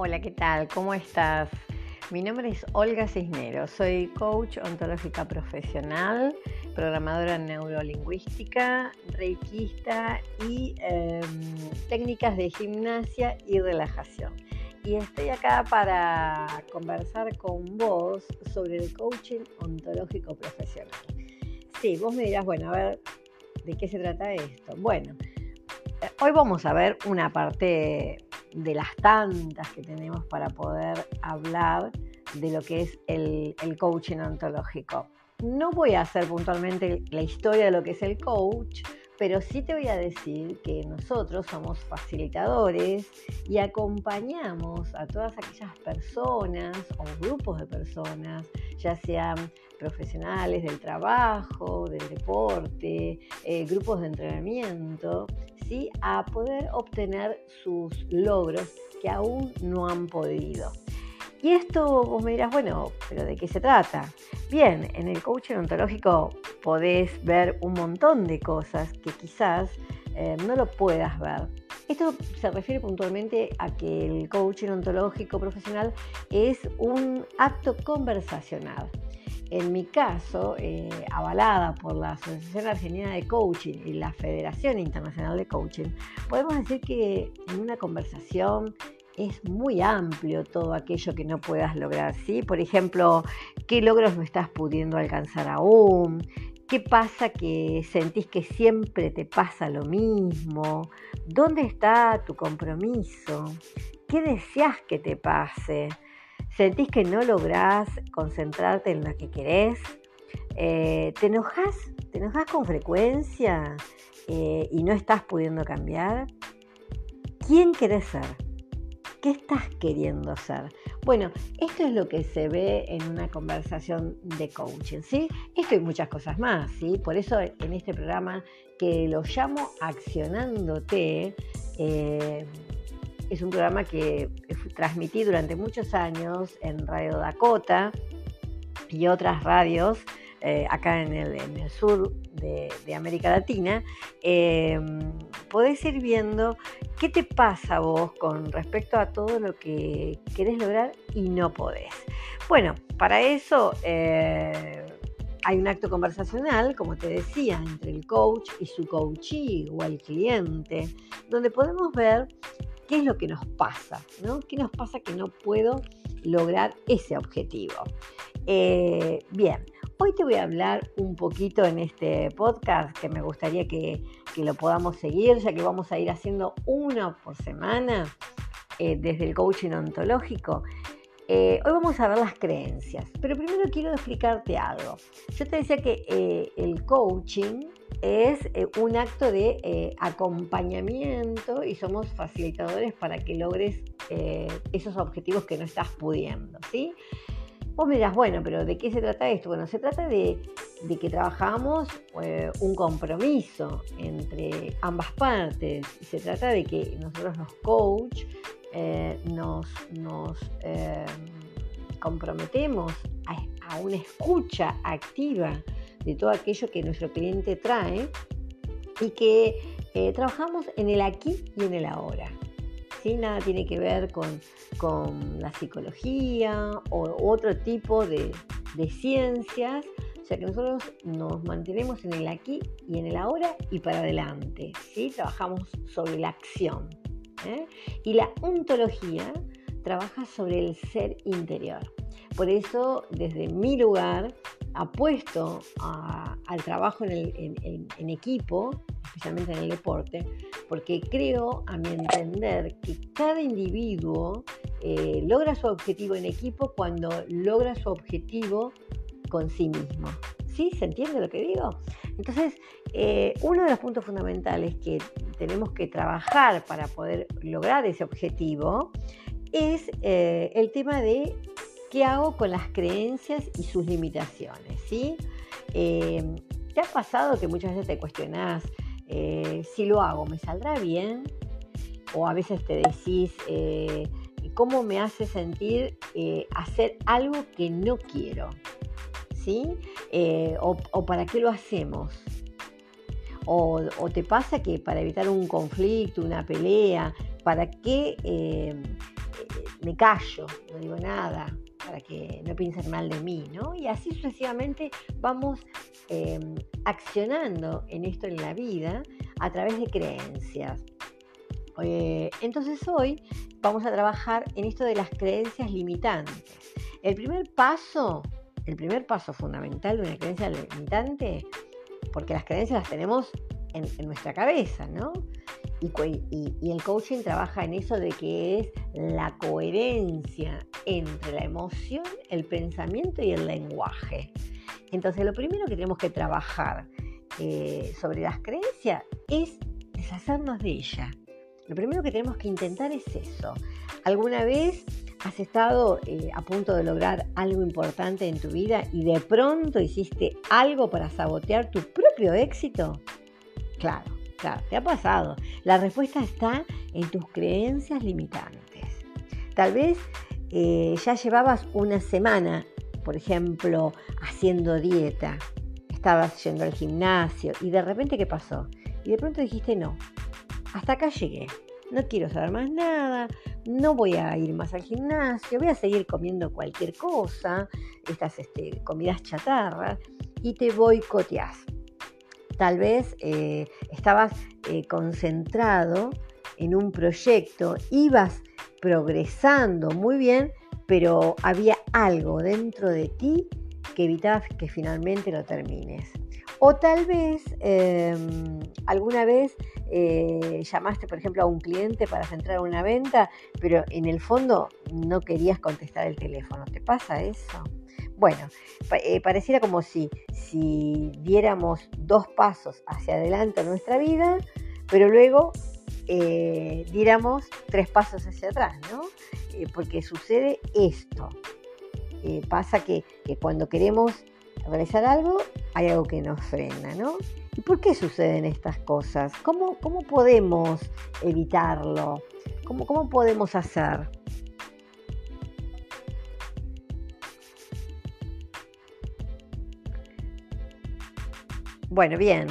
Hola, ¿qué tal? ¿Cómo estás? Mi nombre es Olga Cisneros, soy coach ontológica profesional, programadora neurolingüística, reikista y em, técnicas de gimnasia y relajación. Y estoy acá para conversar con vos sobre el coaching ontológico profesional. Sí, vos me dirás, bueno, a ver, ¿de qué se trata esto? Bueno, eh, hoy vamos a ver una parte de las tantas que tenemos para poder hablar de lo que es el, coaching ontológico. No voy a hacer puntualmente la historia de lo que es el coach, pero sí te voy a decir que nosotros somos facilitadores y acompañamos a todas aquellas personas o grupos de personas, ya sean profesionales del trabajo, del deporte, eh, grupos de entrenamiento, ¿sí? a poder obtener sus logros que aún no han podido. Y esto vos me dirás, bueno, pero ¿de qué se trata? Bien, en el coaching ontológico podés ver un montón de cosas que quizás eh, no lo puedas ver. Esto se refiere puntualmente a que el coaching ontológico profesional es un acto conversacional. En mi caso, eh, avalada por la Asociación Argentina de Coaching y la Federación Internacional de Coaching, podemos decir que en una conversación es muy amplio todo aquello que no puedas lograr, ¿sí? Por ejemplo, ¿qué logros no estás pudiendo alcanzar aún? ¿Qué pasa que sentís que siempre te pasa lo mismo? ¿Dónde está tu compromiso? ¿Qué deseas que te pase? ¿Sentís que no lográs concentrarte en lo que querés? Eh, ¿Te enojas? ¿Te enojas con frecuencia eh, y no estás pudiendo cambiar? ¿Quién querés ser? ¿Qué estás queriendo ser? Bueno, esto es lo que se ve en una conversación de coaching, ¿sí? Esto y muchas cosas más, ¿sí? Por eso en este programa que lo llamo Accionándote, eh, es un programa que transmití durante muchos años en Radio Dakota y otras radios eh, acá en el, sur de, América Latina, eh, podés ir viendo qué te pasa vos con respecto a todo lo que querés lograr y no podés. Bueno, para eso eh, hay un acto conversacional, como te decía, entre el coach y su coachee o el cliente, donde podemos ver qué es lo que nos pasa, ¿no? ¿Qué nos pasa que no puedo lograr ese objetivo? bien, Hoy te voy a hablar un poquito en este podcast que me gustaría que, lo podamos seguir, ya que vamos a ir haciendo uno por semana eh, desde el coaching ontológico. Eh, hoy vamos a ver las creencias, pero primero quiero explicarte algo. Yo te decía que eh, el coaching es un acto de acompañamiento y somos facilitadores para que logres esos objetivos que no estás pudiendo, ¿sí? Vos me bueno, pero ¿de qué se trata esto? Bueno, se trata de, que trabajamos eh, un compromiso entre ambas partes. se trata de que nosotros los coach eh, nos, eh, comprometemos a, a, una escucha activa de todo aquello que nuestro cliente trae y que trabajamos en el aquí y en el ahora. Nada tiene que ver con, la psicología o otro tipo de, ciencias, o sea que nosotros nos mantenemos en el aquí y en el ahora y para adelante, ¿sí? Trabajamos sobre la acción. ¿Eh? Y la ontología trabaja sobre el ser interior. Por eso, desde mi lugar, apuesto al trabajo en equipo, especialmente en el deporte, porque creo, a mi entender, que cada individuo eh, logra su objetivo en equipo cuando logra su objetivo con sí mismo. ¿Sí? ¿Se entiende lo que digo? Entonces, eh, uno de los puntos fundamentales que tenemos que trabajar para poder lograr ese objetivo es eh, el tema de qué hago con las creencias y sus limitaciones. ¿sí? ¿Te ha pasado que muchas veces te cuestionás eh, si lo hago, ¿me saldrá bien? O a veces te decís, eh, ¿cómo me hace sentir eh, hacer algo que no quiero? ¿Sí? O, para qué lo hacemos? O, te pasa que para evitar un conflicto, una pelea, ¿para qué me callo, no digo nada, para que no piensen mal de mí, ¿no? Y así sucesivamente vamos em, accionando en esto en la vida a través de creencias. Eh, entonces hoy vamos a trabajar en esto de las creencias limitantes. El primer paso, el primer paso fundamental de una creencia limitante, porque las creencias las tenemos en, nuestra cabeza, ¿no? y, el coaching trabaja en eso de que es la coherencia entre la emoción, el pensamiento y el lenguaje. Entonces, lo primero que tenemos que trabajar eh, sobre las creencias es deshacernos de ellas. Lo primero que tenemos que intentar es eso. ¿Alguna vez has estado eh, a punto de lograr algo importante en tu vida y de pronto hiciste algo para sabotear tu propio éxito? Claro, claro, te ha pasado. La respuesta está en tus creencias limitantes. Tal vez eh, ya llevabas una semana, por ejemplo, haciendo dieta, estabas yendo al gimnasio y de repente ¿qué pasó? Y de pronto dijiste no, hasta acá llegué, no quiero saber más nada, no voy a ir más al gimnasio, voy a seguir comiendo cualquier cosa, estas este, comidas chatarras, y te boicoteás. Tal vez eh, estabas eh, concentrado en un proyecto, ibas progresando muy bien, pero había algo dentro de ti que evitaba que finalmente lo termines. O tal vez em, alguna vez eh, llamaste, por ejemplo, a un cliente para centrar una venta, pero en el fondo no querías contestar el teléfono. ¿Te pasa eso? Bueno, eh, pareciera como si, si diéramos dos pasos hacia adelante en nuestra vida, pero luego eh, diéramos tres pasos hacia atrás, ¿no? Porque sucede esto. Pasa que, cuando queremos realizar algo, hay algo que nos frena, ¿no? ¿Y por qué suceden estas cosas? ¿Cómo, cómo podemos evitarlo? ¿Cómo, ¿Cómo podemos hacer? Bueno, bien.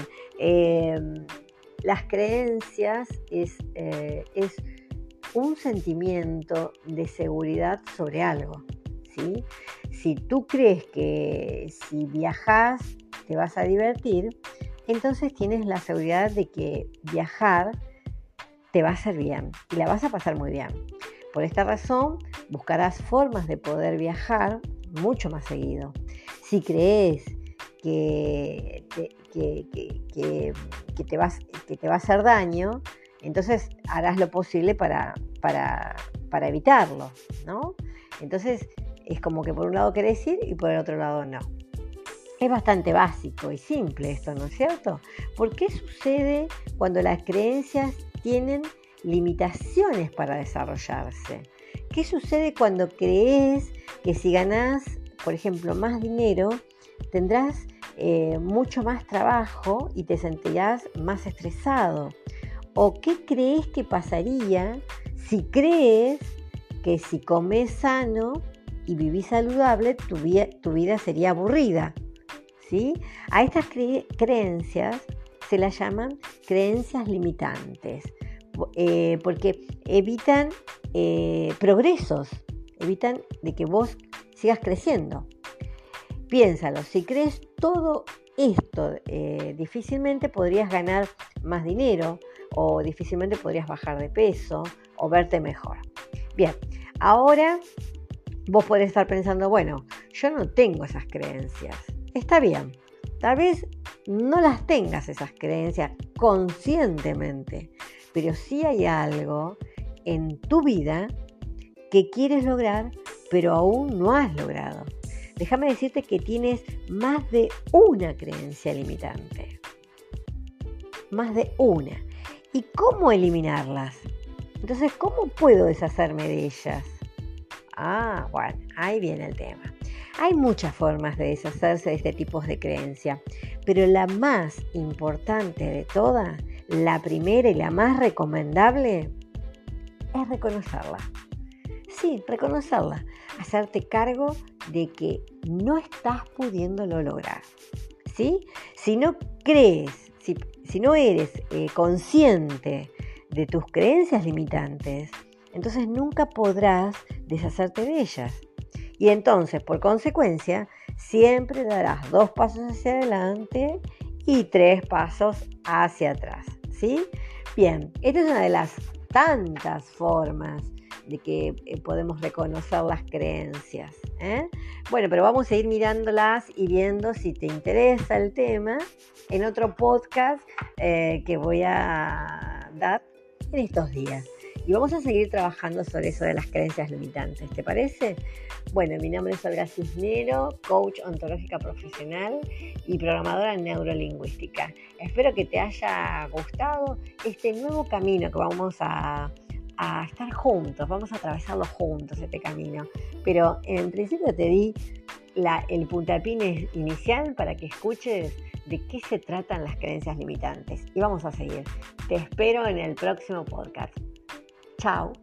Las creencias eh, es, un sentimiento de seguridad sobre algo. ¿sí? Si tú crees que si viajas te vas a divertir, entonces tienes la seguridad de que viajar te va a hacer bien y la vas a pasar muy bien. Por esta razón, buscarás formas de poder viajar mucho más seguido. Si crees que que, te vas, que te va a hacer daño, entonces harás lo posible para, para, para evitarlo, ¿no? Entonces es como que por un lado querés ir y por el otro lado no. Es bastante básico y simple esto, ¿no es cierto? ¿Por qué sucede cuando las creencias tienen limitaciones para desarrollarse? ¿Qué sucede cuando crees que si ganás, por ejemplo, más dinero, tendrás eh, mucho más trabajo y te sentirás más estresado? ¿O qué crees que pasaría si crees que si comes sano y vivís saludable, tu, vida, sería aburrida? A estas creencias se las llaman creencias limitantes, eh, porque evitan eh, progresos, evitan de que vos sigas creciendo. Piénsalo, si crees todo esto, eh, difícilmente podrías ganar más dinero o difícilmente podrías bajar de peso o verte mejor. Bien, ahora vos podés estar pensando, bueno, yo no tengo esas creencias. Está bien, tal vez no las tengas esas creencias conscientemente, pero sí hay algo en tu vida que quieres lograr, pero aún no has logrado déjame decirte que tienes más de una creencia limitante. Más de una. ¿Y cómo eliminarlas? Entonces, ¿cómo puedo deshacerme de ellas? Ah, bueno, ahí viene el tema. Hay muchas formas de deshacerse de este tipo de creencia, pero la más importante de todas, la primera y la más recomendable, es reconocerla. Sí, reconocerla, hacerte cargo de que no estás pudiéndolo lograr. ¿sí? Si no crees, si, no eres eh, consciente de tus creencias limitantes, entonces nunca podrás deshacerte de ellas. Y entonces, por consecuencia, siempre darás dos pasos hacia adelante y tres pasos hacia atrás. ¿Sí? Bien, esta es una de las tantas formas de que eh, podemos reconocer las creencias. ¿eh? Bueno, pero vamos a ir mirándolas y viendo si te interesa el tema en otro podcast eh, que voy a dar en estos días. Y vamos a seguir trabajando sobre eso de las creencias limitantes, ¿te parece? Bueno, mi nombre es Olga Cisnero, coach ontológica profesional y programadora neurolingüística. Espero que te haya gustado este nuevo camino que vamos a, estar juntos, vamos a atravesarlo juntos este camino. Pero en principio te di el puntapié inicial para que escuches de qué se tratan las creencias limitantes. Y vamos a seguir. Te espero en el próximo podcast. Tchau!